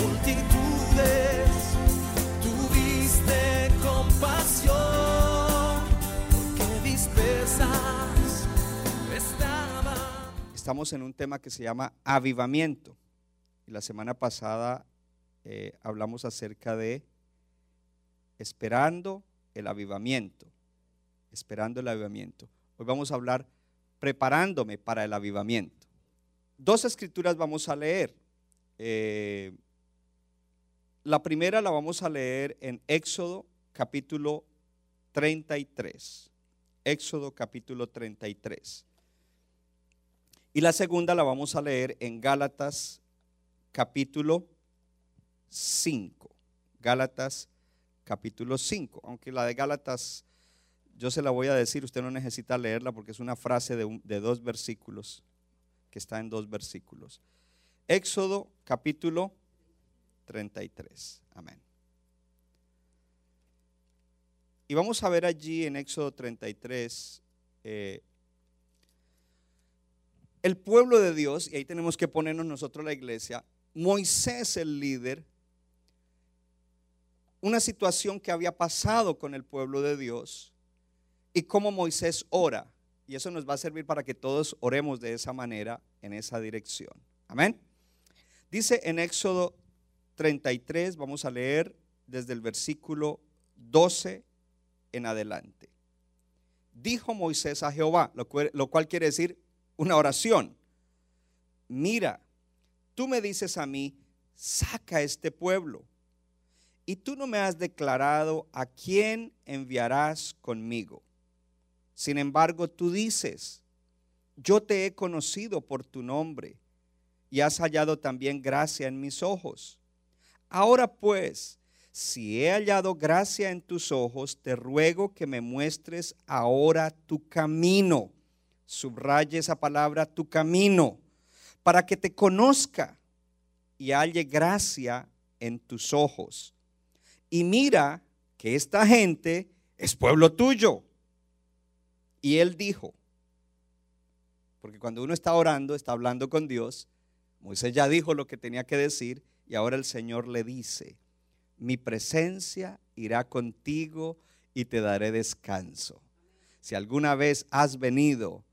multitudes, tuviste compasión, porque dispersas estaban. Estamos en un tema que se llama avivamiento. La semana pasada eh, hablamos acerca de esperando el avivamiento. Esperando el avivamiento. Hoy vamos a hablar preparándome para el avivamiento. Dos escrituras vamos a leer. Eh, la primera la vamos a leer en Éxodo capítulo 33. Éxodo capítulo 33. Y la segunda la vamos a leer en Gálatas capítulo 5. Gálatas capítulo 5. Aunque la de Gálatas yo se la voy a decir, usted no necesita leerla porque es una frase de, dos versículos, que está en dos versículos. Éxodo capítulo 33. Amén. Y vamos a ver allí en Éxodo 33 eh, el pueblo de Dios, y ahí tenemos que ponernos nosotros la iglesia, Moisés el líder, una situación que había pasado con el pueblo de Dios y cómo Moisés ora. Y eso nos va a servir para que todos oremos de esa manera, en esa dirección. Amén. Dice en Éxodo 33, vamos a leer desde el versículo 12 en adelante. Dijo Moisés a Jehová, lo cual, quiere decir una oración. Mira, tú me dices a mí, saca este pueblo. Y tú no me has declarado a quién enviarás conmigo. Sin embargo, tú dices, yo te he conocido por tu nombre y has hallado también gracia en mis ojos. Ahora pues, si he hallado gracia en tus ojos, te ruego que me muestres ahora tu camino. Subraye esa palabra, tu camino, para que te conozca y halle gracia en tus ojos. Y mira que esta gente es pueblo tuyo. Y él dijo, porque cuando uno está orando, está hablando con Dios, Moisés ya dijo lo que tenía que decir y ahora el Señor le dice, mi presencia irá contigo y te daré descanso. Si alguna vez has venido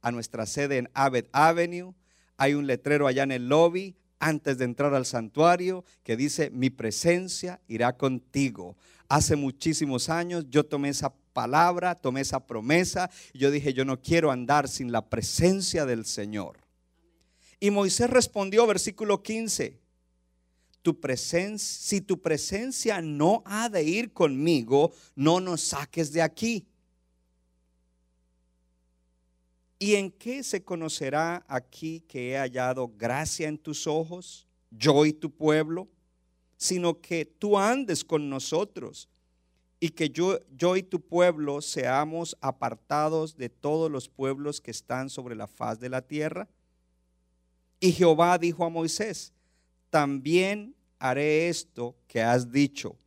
a nuestra sede en Abbott Avenue, hay un letrero allá en el lobby antes de entrar al santuario que dice, mi presencia irá contigo. Hace muchísimos años yo tomé esa palabra, tomé esa promesa y yo dije, yo no quiero andar sin la presencia del Señor. Y Moisés respondió, versículo 15, tu si tu presencia no ha de ir conmigo, no nos saques de aquí. ¿Y en qué se conocerá aquí que he hallado gracia en tus ojos, yo y tu pueblo? Sino que tú andes con nosotros y que yo, yo y tu pueblo seamos apartados de todos los pueblos que están sobre la faz de la tierra. Y Jehová dijo a Moisés, también haré esto que has dicho,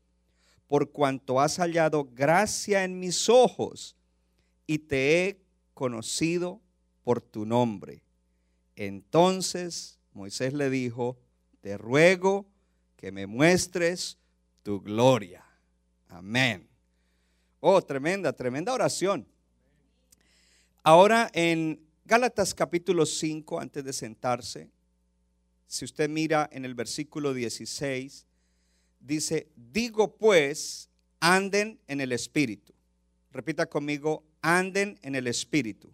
por cuanto has hallado gracia en mis ojos y te he conocido por tu nombre. Entonces Moisés le dijo, te ruego que me muestres tu gloria. Amén. Oh, tremenda, tremenda oración. Ahora en Gálatas capítulo 5, antes de sentarse, si usted mira en el versículo 16, dice, digo pues, anden en el Espíritu. Repita conmigo, anden en el Espíritu.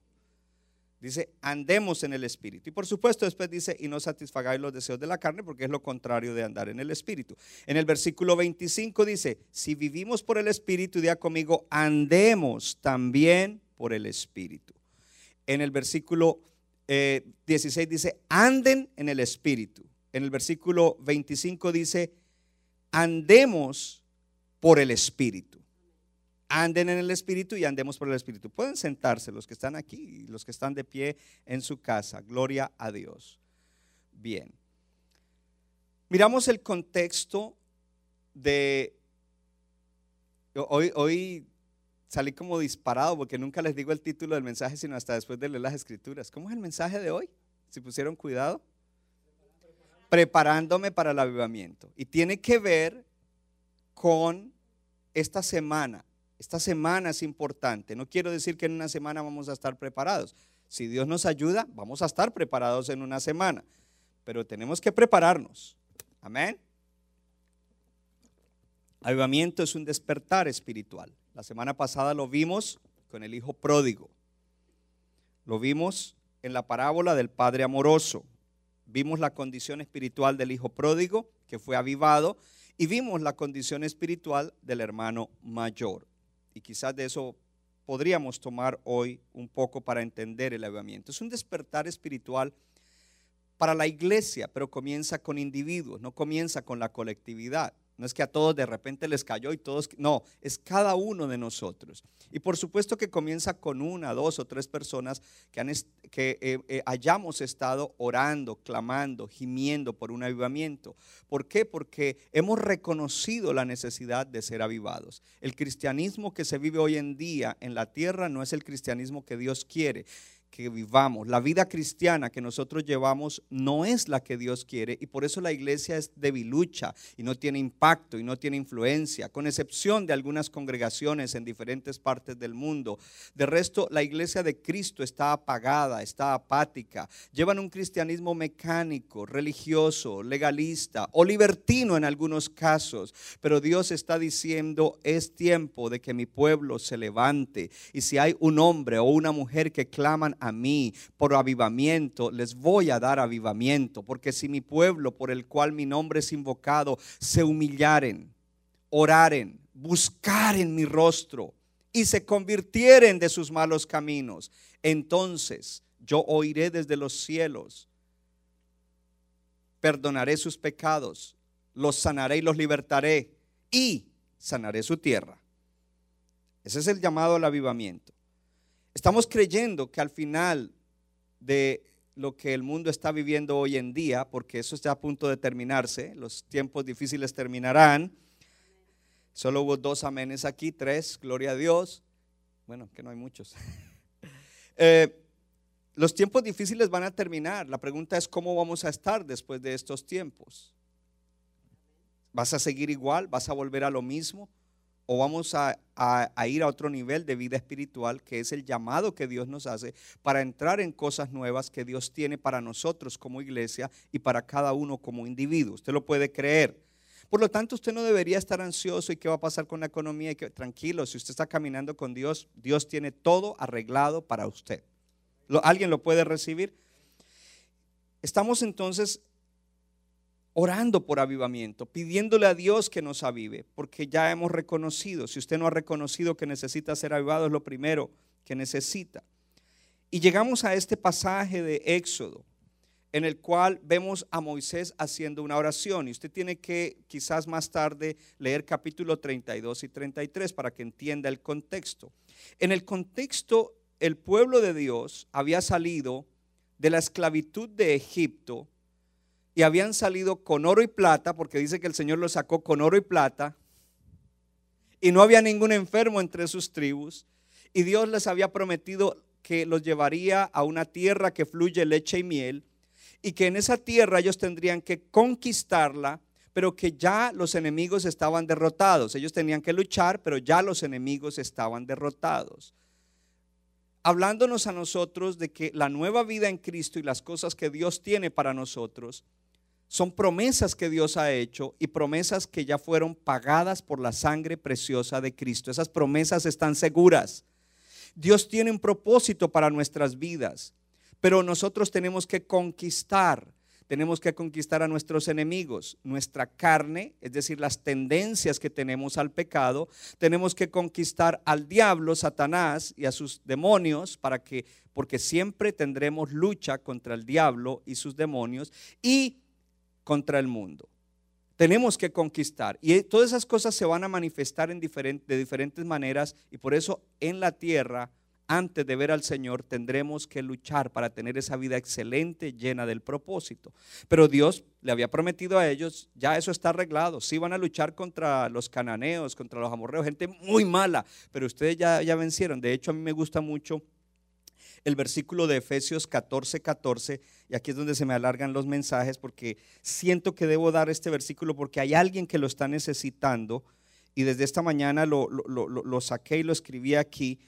Dice, andemos en el Espíritu. Y por supuesto después dice, y no satisfagáis los deseos de la carne, porque es lo contrario de andar en el Espíritu. En el versículo 25 dice, si vivimos por el Espíritu, diga conmigo, andemos también por el Espíritu. En el versículo eh, 16 dice, anden en el Espíritu. En el versículo 25 dice, andemos por el Espíritu. Anden en el Espíritu y andemos por el Espíritu. Pueden sentarse los que están aquí los que están de pie en su casa. Gloria a Dios. Bien. Miramos el contexto de... Hoy, hoy salí como disparado porque nunca les digo el título del mensaje, sino hasta después de leer las escrituras. ¿Cómo es el mensaje de hoy? Si pusieron cuidado. Preparándome para el avivamiento. Y tiene que ver con esta semana. Esta semana es importante. No quiero decir que en una semana vamos a estar preparados. Si Dios nos ayuda, vamos a estar preparados en una semana. Pero tenemos que prepararnos. Amén. Avivamiento es un despertar espiritual. La semana pasada lo vimos con el hijo pródigo. Lo vimos en la parábola del padre amoroso. Vimos la condición espiritual del hijo pródigo que fue avivado y vimos la condición espiritual del hermano mayor. Y quizás de eso podríamos tomar hoy un poco para entender el avivamiento. Es un despertar espiritual para la iglesia, pero comienza con individuos, no comienza con la colectividad. No es que a todos de repente les cayó y todos, no, es cada uno de nosotros. Y por supuesto que comienza con una, dos o tres personas que, han, que eh, eh, hayamos estado orando, clamando, gimiendo por un avivamiento. ¿Por qué? Porque hemos reconocido la necesidad de ser avivados. El cristianismo que se vive hoy en día en la tierra no es el cristianismo que Dios quiere que vivamos. La vida cristiana que nosotros llevamos no es la que Dios quiere y por eso la iglesia es debilucha y no tiene impacto y no tiene influencia, con excepción de algunas congregaciones en diferentes partes del mundo. De resto, la iglesia de Cristo está apagada, está apática. Llevan un cristianismo mecánico, religioso, legalista o libertino en algunos casos, pero Dios está diciendo, es tiempo de que mi pueblo se levante y si hay un hombre o una mujer que claman a mí por avivamiento, les voy a dar avivamiento. Porque si mi pueblo por el cual mi nombre es invocado se humillaren, oraren, buscaren mi rostro y se convirtieren de sus malos caminos, entonces yo oiré desde los cielos, perdonaré sus pecados, los sanaré y los libertaré y sanaré su tierra. Ese es el llamado al avivamiento. Estamos creyendo que al final de lo que el mundo está viviendo hoy en día, porque eso está a punto de terminarse, los tiempos difíciles terminarán. Solo hubo dos amenes aquí, tres, gloria a Dios. Bueno, que no hay muchos. Eh, los tiempos difíciles van a terminar. La pregunta es cómo vamos a estar después de estos tiempos. ¿Vas a seguir igual? ¿Vas a volver a lo mismo? O vamos a, ir a otro nivel de vida espiritual, que es el llamado que Dios nos hace para entrar en cosas nuevas que Dios tiene para nosotros como iglesia y para cada uno como individuo. Usted lo puede creer. Por lo tanto, usted no debería estar ansioso y qué va a pasar con la economía. Y tranquilo, si usted está caminando con Dios, Dios tiene todo arreglado para usted. ¿Alguien lo puede recibir? Estamos entonces orando por avivamiento, pidiéndole a Dios que nos avive, porque ya hemos reconocido, si usted no ha reconocido que necesita ser avivado, es lo primero que necesita. Y llegamos a este pasaje de Éxodo, en el cual vemos a Moisés haciendo una oración. Y usted tiene que quizás más tarde leer capítulo 32 y 33 para que entienda el contexto. En el contexto, el pueblo de Dios había salido de la esclavitud de Egipto y habían salido con oro y plata, porque dice que el Señor los sacó con oro y plata, y no había ningún enfermo entre sus tribus, y Dios les había prometido que los llevaría a una tierra que fluye leche y miel, y que en esa tierra ellos tendrían que conquistarla, pero que ya los enemigos estaban derrotados. Ellos tenían que luchar, pero ya los enemigos estaban derrotados hablándonos a nosotros de que la nueva vida en Cristo y las cosas que Dios tiene para nosotros son promesas que Dios ha hecho y promesas que ya fueron pagadas por la sangre preciosa de Cristo. Esas promesas están seguras. Dios tiene un propósito para nuestras vidas, pero nosotros tenemos que conquistar, tenemos que conquistar a nuestros enemigos, nuestra carne, es decir, las tendencias que tenemos al pecado, tenemos que conquistar al diablo, Satanás y a sus demonios para que porque siempre tendremos lucha contra el diablo y sus demonios y contra el mundo. Tenemos que conquistar. Y todas esas cosas se van a manifestar en de diferentes maneras y por eso en la tierra, antes de ver al Señor, tendremos que luchar para tener esa vida excelente, llena del propósito. Pero Dios le había prometido a ellos, ya eso está arreglado. Sí van a luchar contra los cananeos, contra los amorreos, gente muy mala, pero ustedes ya, ya vencieron. De hecho, a mí me gusta mucho el versículo de Efesios 14, 14, y aquí es donde se me alargan los mensajes porque siento que debo dar este versículo porque hay alguien que lo está necesitando y desde esta mañana lo, saqué y lo escribí aquí,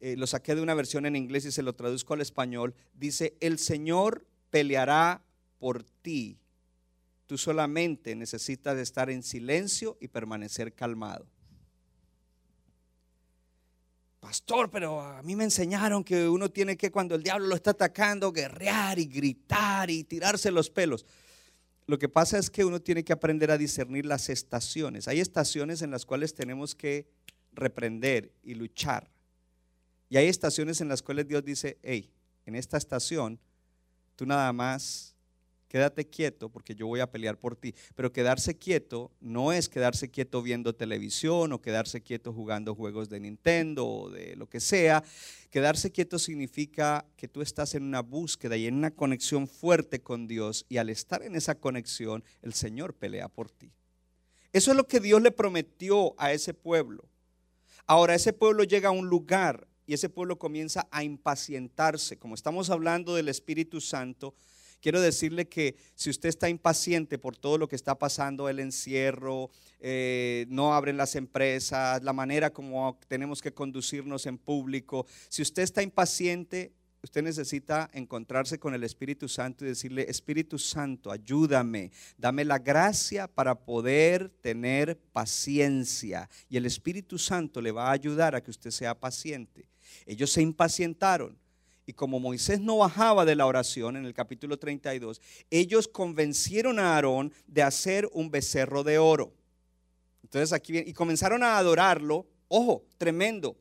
eh, lo saqué de una versión en inglés y se lo traduzco al español. Dice, el Señor peleará por ti. Tú solamente necesitas estar en silencio y permanecer calmado. Pastor, pero a mí me enseñaron que uno tiene que cuando el diablo lo está atacando, guerrear y gritar y tirarse los pelos. Lo que pasa es que uno tiene que aprender a discernir las estaciones. Hay estaciones en las cuales tenemos que reprender y luchar. Y hay estaciones en las cuales Dios dice, hey, en esta estación tú nada más quédate quieto porque yo voy a pelear por ti. Pero quedarse quieto no es quedarse quieto viendo televisión o quedarse quieto jugando juegos de Nintendo o de lo que sea. Quedarse quieto significa que tú estás en una búsqueda y en una conexión fuerte con Dios y al estar en esa conexión el Señor pelea por ti. Eso es lo que Dios le prometió a ese pueblo. Ahora ese pueblo llega a un lugar y ese pueblo comienza a impacientarse. Como estamos hablando del Espíritu Santo, quiero decirle que si usted está impaciente por todo lo que está pasando, el encierro, eh, no abren las empresas, la manera como tenemos que conducirnos en público, si usted está impaciente, usted necesita encontrarse con el Espíritu Santo y decirle, Espíritu Santo, ayúdame, dame la gracia para poder tener paciencia. Y el Espíritu Santo le va a ayudar a que usted sea paciente. Ellos se impacientaron. Y como Moisés no bajaba de la oración en el capítulo 32, ellos convencieron a Aarón de hacer un becerro de oro. Entonces aquí viene, y comenzaron a adorarlo. Ojo, tremendo.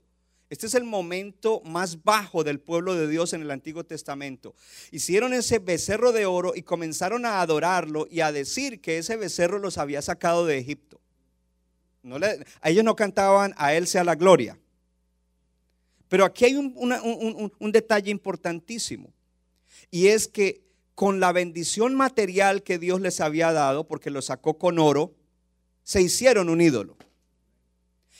Este es el momento más bajo del pueblo de Dios en el Antiguo Testamento. Hicieron ese becerro de oro y comenzaron a adorarlo y a decir que ese becerro los había sacado de Egipto. No a ellos no cantaban a Él sea la gloria. Pero aquí hay un, detalle importantísimo. Y es que con la bendición material que Dios les había dado, porque lo sacó con oro, se hicieron un ídolo.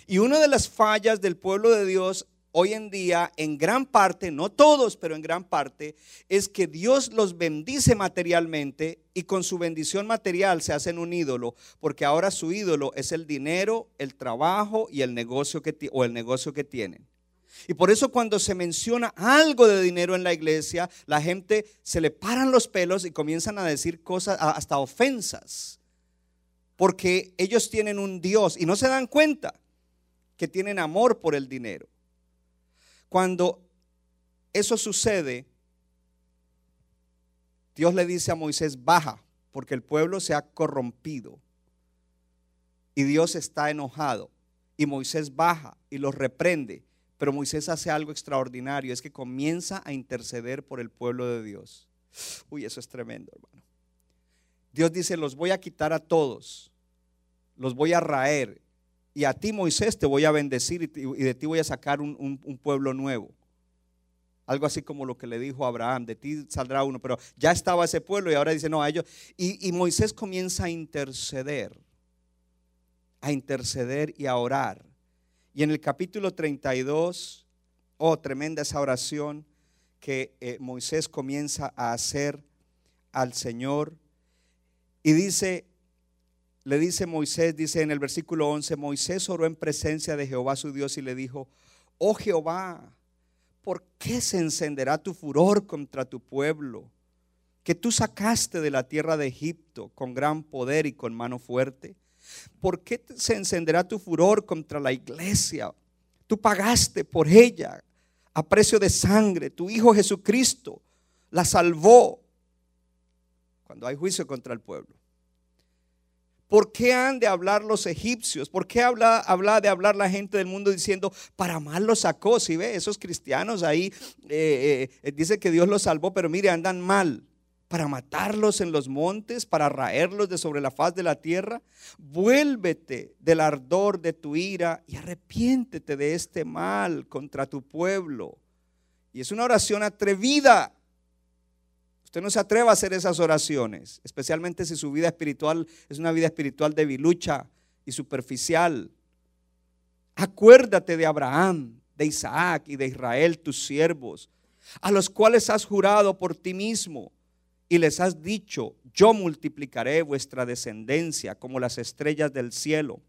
Y una de las fallas del pueblo de Dios hoy en día, en gran parte, no todos, pero en gran parte, es que Dios los bendice materialmente y con su bendición material se hacen un ídolo, porque ahora su ídolo es el dinero, el trabajo y el negocio que, o el negocio que tienen. Y por eso cuando se menciona algo de dinero en la iglesia, la gente se le paran los pelos y comienzan a decir cosas, hasta ofensas. Porque ellos tienen un Dios y no se dan cuenta que tienen amor por el dinero. Cuando eso sucede, Dios le dice a Moisés, baja, porque el pueblo se ha corrompido. Y Dios está enojado. Y Moisés baja y los reprende. Pero Moisés hace algo extraordinario, es que comienza a interceder por el pueblo de Dios. Uy, eso es tremendo, hermano. Dios dice, los voy a quitar a todos, los voy a raer, y a ti, Moisés, te voy a bendecir y de ti voy a sacar un, pueblo nuevo. Algo así como lo que le dijo Abraham, de ti saldrá uno, pero ya estaba ese pueblo y ahora dice, no, a ellos. Y Moisés comienza a interceder, a interceder y a orar. Y en el capítulo 32, oh, tremenda esa oración que eh, Moisés comienza a hacer al Señor. Y dice, le dice Moisés, dice en el versículo 11, Moisés oró en presencia de Jehová su Dios y le dijo, oh Jehová, ¿por qué se encenderá tu furor contra tu pueblo? Que tú sacaste de la tierra de Egipto con gran poder y con mano fuerte. ¿Por qué se encenderá tu furor contra la iglesia? Tú pagaste por ella a precio de sangre. Tu Hijo Jesucristo la salvó cuando hay juicio contra el pueblo. ¿Por qué han de hablar los egipcios? ¿Por qué habla, habla de hablar la gente del mundo diciendo, para mal los sacó? Si ve, esos cristianos ahí, eh, eh, dice que Dios los salvó, pero mire, andan mal. Para matarlos en los montes, para raerlos de sobre la faz de la tierra? Vuélvete del ardor de tu ira y arrepiéntete de este mal contra tu pueblo. Y es una oración atrevida. Usted no se atreva a hacer esas oraciones, especialmente si su vida espiritual es una vida espiritual debilucha y superficial. Acuérdate de Abraham, de Isaac y de Israel, tus siervos, a los cuales has jurado por ti mismo y les has dicho, yo multiplicaré vuestra descendencia como las estrellas del cielo.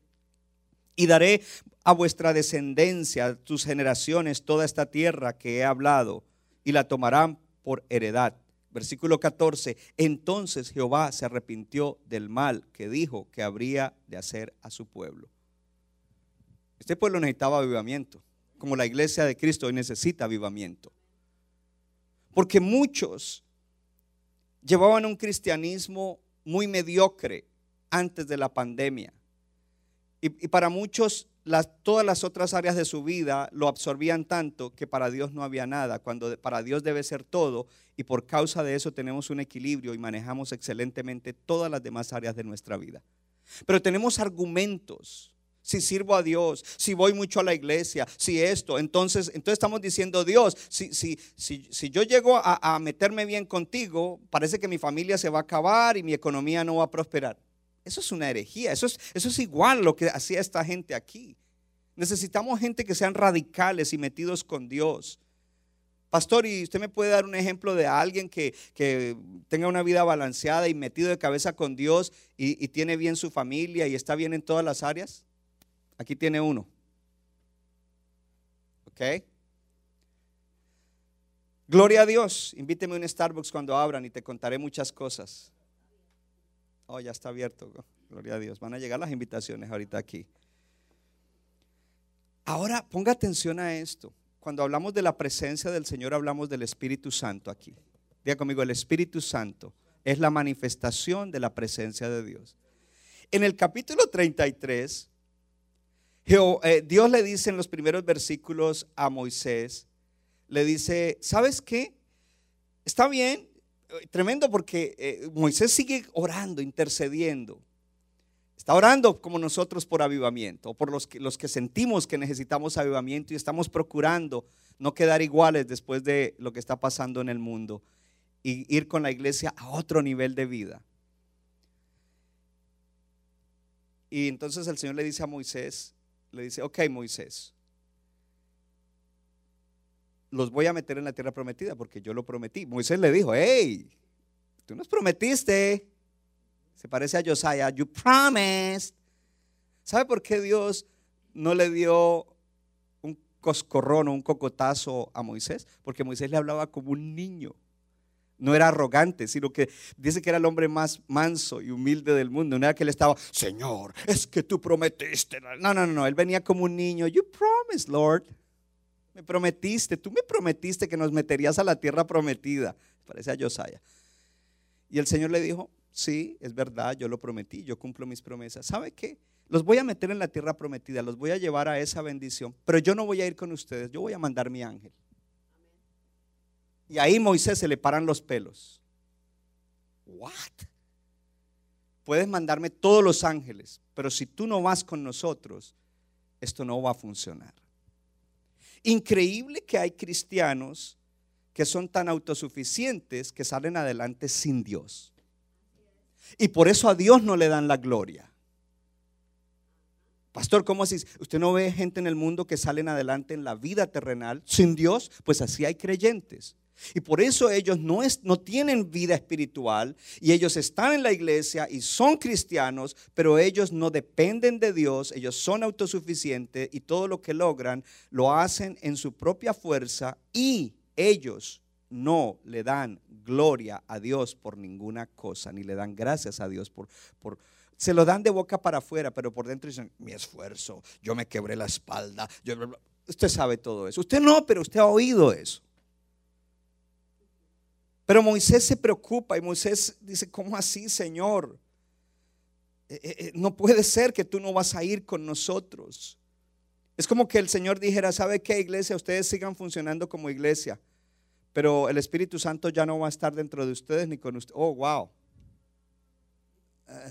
Y daré a vuestra descendencia, tus generaciones, toda esta tierra que he hablado, y la tomarán por heredad. Versículo 14. Entonces Jehová se arrepintió del mal que dijo que habría de hacer a su pueblo. Este pueblo necesitaba avivamiento, como la iglesia de Cristo hoy necesita avivamiento. Porque muchos llevaban un cristianismo muy mediocre antes de la pandemia. Y, para muchos todas las otras áreas de su vida lo absorbían tanto que para Dios no había nada, cuando para Dios debe ser todo y por causa de eso tenemos un equilibrio y manejamos excelentemente todas las demás áreas de nuestra vida. Pero tenemos argumentos si sirvo a Dios, si voy mucho a la iglesia, si esto, entonces, entonces estamos diciendo, Dios, si, si, si, si yo llego a, meterme bien contigo, parece que mi familia se va a acabar y mi economía no va a prosperar. Eso es una herejía, eso es, eso es igual lo que hacía esta gente aquí. Necesitamos gente que sean radicales y metidos con Dios. Pastor, ¿y usted me puede dar un ejemplo de alguien que, que tenga una vida balanceada y metido de cabeza con Dios y tiene bien su familia y está bien en todas las áreas? Aquí tiene uno. ¿Ok? Gloria a Dios. Invíteme a un Starbucks cuando abran y te contaré muchas cosas. Oh, ya está abierto. Gloria a Dios. Van a llegar las invitaciones ahorita aquí. Ahora ponga atención a esto. Cuando hablamos de la presencia del Señor, hablamos del Espíritu Santo aquí. Diga conmigo, el Espíritu Santo es la manifestación de la presencia de Dios. En el capítulo 33, eh, Dios le dice en los primeros versículos a Moisés, le dice, ¿sabes qué? Está bien, eh, tremendo porque eh, Moisés sigue orando, intercediendo. Está orando como nosotros por avivamiento, por los que, los que sentimos que necesitamos avivamiento y estamos procurando no quedar iguales después de lo que está pasando en el mundo y ir con la iglesia a otro nivel de vida. Y entonces el Señor le dice a Moisés, le dice, ok Moisés, los voy a meter en la tierra prometida porque yo lo prometí. Moisés le dijo, hey, tú nos prometiste. Se parece a Josiah, you promised. ¿Sabe por qué Dios no le dio un coscorrón o un cocotazo a Moisés? Porque Moisés le hablaba como un niño no era arrogante, sino que dice que era el hombre más manso y humilde del mundo. No era que él estaba, Señor, es que tú prometiste. No, no, no, él venía como un niño. You promised, Lord. Me prometiste, tú me prometiste que nos meterías a la tierra prometida. Parece a Josiah. Y el Señor le dijo, sí, es verdad, yo lo prometí, yo cumplo mis promesas. ¿Sabe qué? Los voy a meter en la tierra prometida, los voy a llevar a esa bendición, pero yo no voy a ir con ustedes, yo voy a mandar mi ángel. Y ahí Moisés se le paran los pelos. What? Puedes mandarme todos los ángeles, pero si tú no vas con nosotros, esto no va a funcionar. Increíble que hay cristianos que son tan autosuficientes que salen adelante sin Dios. Y por eso a Dios no le dan la gloria. Pastor, ¿cómo así? ¿Usted no ve gente en el mundo que salen adelante en la vida terrenal sin Dios? Pues así hay creyentes. Y por eso ellos no, es, no tienen vida espiritual y ellos están en la iglesia y son cristianos, pero ellos no dependen de Dios, ellos son autosuficientes y todo lo que logran lo hacen en su propia fuerza y ellos no le dan gloria a Dios por ninguna cosa, ni le dan gracias a Dios por... por se lo dan de boca para afuera, pero por dentro dicen, mi esfuerzo, yo me quebré la espalda. usted sabe todo eso. Usted no, pero usted ha oído eso. Pero Moisés se preocupa y Moisés dice, ¿cómo así, Señor? Eh, eh, eh, no puede ser que tú no vas a ir con nosotros. Es como que el Señor dijera, ¿sabe qué iglesia? Ustedes sigan funcionando como iglesia, pero el Espíritu Santo ya no va a estar dentro de ustedes ni con ustedes. Oh, wow.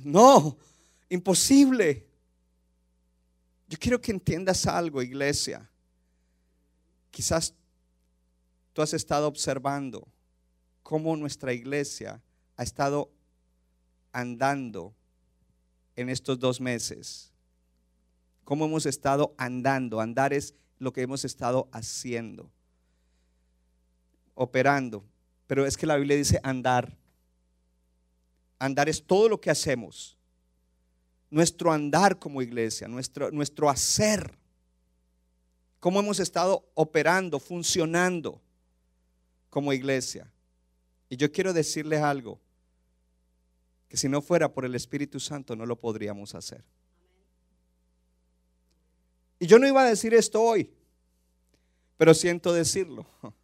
No, imposible. Yo quiero que entiendas algo, iglesia. Quizás tú has estado observando cómo nuestra iglesia ha estado andando en estos dos meses. Cómo hemos estado andando. Andar es lo que hemos estado haciendo, operando. Pero es que la Biblia dice andar. Andar es todo lo que hacemos. Nuestro andar como iglesia, nuestro, nuestro hacer. Cómo hemos estado operando, funcionando como iglesia. Y yo quiero decirles algo, que si no fuera por el Espíritu Santo no lo podríamos hacer. Y yo no iba a decir esto hoy, pero siento decirlo.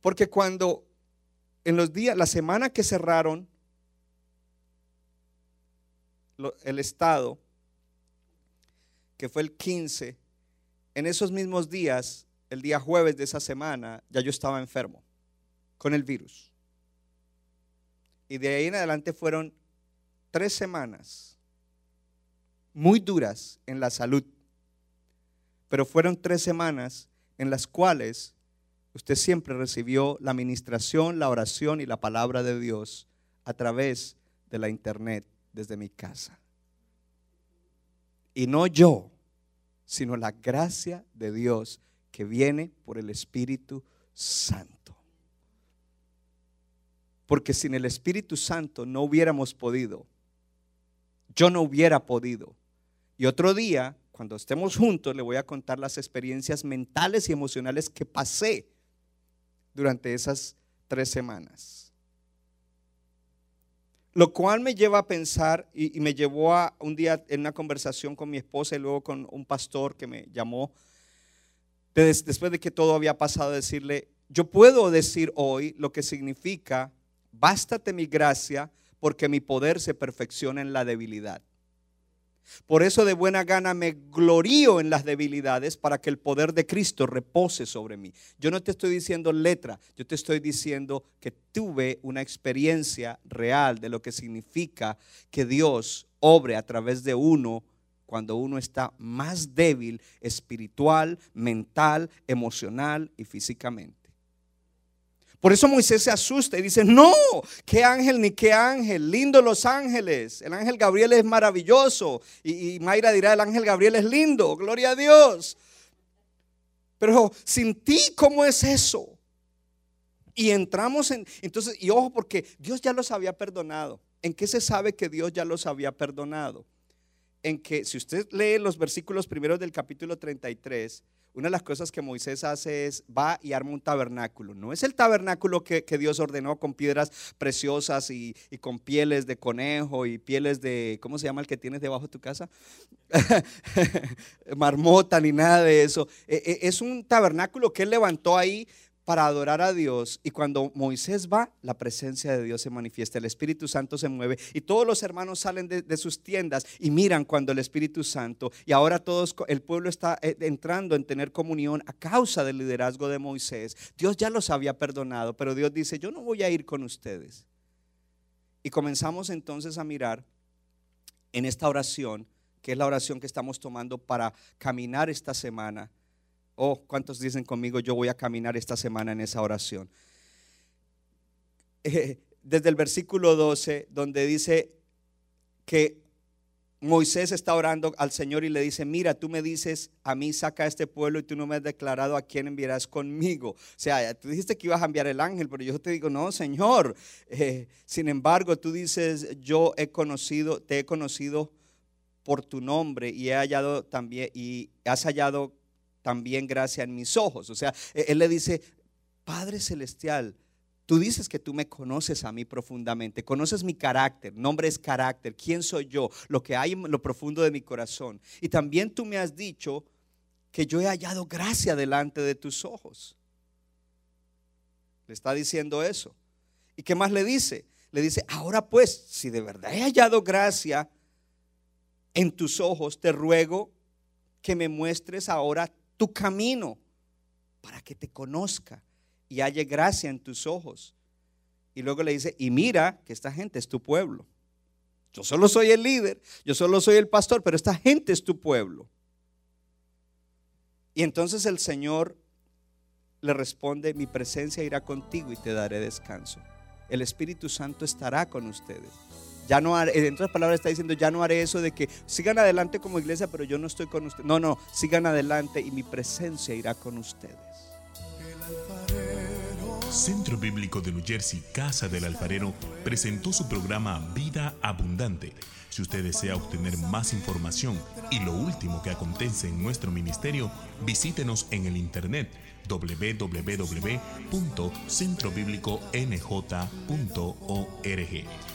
Porque cuando en los días, la semana que cerraron el Estado, que fue el 15, en esos mismos días, el día jueves de esa semana, ya yo estaba enfermo con el virus. Y de ahí en adelante fueron tres semanas muy duras en la salud. Pero fueron tres semanas en las cuales usted siempre recibió la administración, la oración y la palabra de Dios a través de la internet desde mi casa. Y no yo, sino la gracia de Dios que viene por el Espíritu Santo. Porque sin el Espíritu Santo no hubiéramos podido. Yo no hubiera podido. Y otro día, cuando estemos juntos, le voy a contar las experiencias mentales y emocionales que pasé durante esas tres semanas. Lo cual me lleva a pensar y, me llevó a un día en una conversación con mi esposa y luego con un pastor que me llamó, después de que todo había pasado, decirle, yo puedo decir hoy lo que significa, bástate mi gracia porque mi poder se perfecciona en la debilidad. Por eso de buena gana me glorío en las debilidades para que el poder de Cristo repose sobre mí. Yo no te estoy diciendo letra, yo te estoy diciendo que tuve una experiencia real de lo que significa que Dios obre a través de uno cuando uno está más débil espiritual, mental, emocional y físicamente. Por eso Moisés se asusta y dice, no, qué ángel ni qué ángel, lindo los ángeles. El ángel Gabriel es maravilloso. Y, Mayra dirá, el ángel Gabriel es lindo, gloria a Dios. Pero sin ti, ¿cómo es eso? Y entramos en, entonces, y ojo, porque Dios ya los había perdonado. ¿En qué se sabe que Dios ya los había perdonado? En que si usted lee los versículos primeros del capítulo 33, una de las cosas que Moisés hace es va y arma un tabernáculo. No es el tabernáculo que, Dios ordenó con piedras preciosas y, con pieles de conejo y pieles de, ¿cómo se llama el que tienes debajo de tu casa? Marmota ni nada de eso. E, e, es un tabernáculo que él levantó ahí para adorar a Dios. Y cuando Moisés va, la presencia de Dios se manifiesta, el Espíritu Santo se mueve y todos los hermanos salen de, sus tiendas y miran cuando el Espíritu Santo, y ahora todos, el pueblo está eh, entrando en tener comunión a causa del liderazgo de Moisés. Dios ya los había perdonado, pero Dios dice, yo no voy a ir con ustedes. Y comenzamos entonces a mirar en esta oración, que es la oración que estamos tomando para caminar esta semana Oh, ¿cuántos dicen conmigo, yo voy a caminar esta semana en esa oración? Desde el versículo 12, donde dice que Moisés está orando al Señor y le dice, mira, tú me dices, a mí saca a este pueblo y tú no me has declarado a quién enviarás conmigo. O sea, tú dijiste que ibas a enviar el ángel, pero yo te digo, no, Señor. Eh, sin embargo, tú dices, yo he conocido, te he conocido por tu nombre y he hallado también, y has hallado también gracia en mis ojos. O sea, e-, él le dice, Padre Celestial, tú dices que tú me conoces a mí profundamente, conoces mi carácter, nombre es carácter, quién soy yo, lo que hay en lo profundo de mi corazón. Y también tú me has dicho que yo he hallado gracia delante de tus ojos. Le está diciendo eso. ¿Y qué más le dice? Le dice, ahora pues, si de verdad he hallado gracia en tus ojos, te ruego que me muestres ahora tu camino para que te conozca y halle gracia en tus ojos. Y luego le dice, y mira que esta gente es tu pueblo. Yo solo soy el líder, yo solo soy el pastor, pero esta gente es tu pueblo. Y entonces el Señor le responde, mi presencia irá contigo y te daré descanso. El Espíritu Santo estará con ustedes. Ya no haré, en otras palabras está diciendo, ya no haré eso de que sigan adelante como iglesia, pero yo no estoy con ustedes. No, no, sigan adelante y mi presencia irá con ustedes. Centro Bíblico de New Jersey, Casa del Alfarero, presentó su programa Vida Abundante. Si usted desea obtener más información y lo último que acontece en nuestro ministerio, visítenos en el internet www.centrobibliconj.org.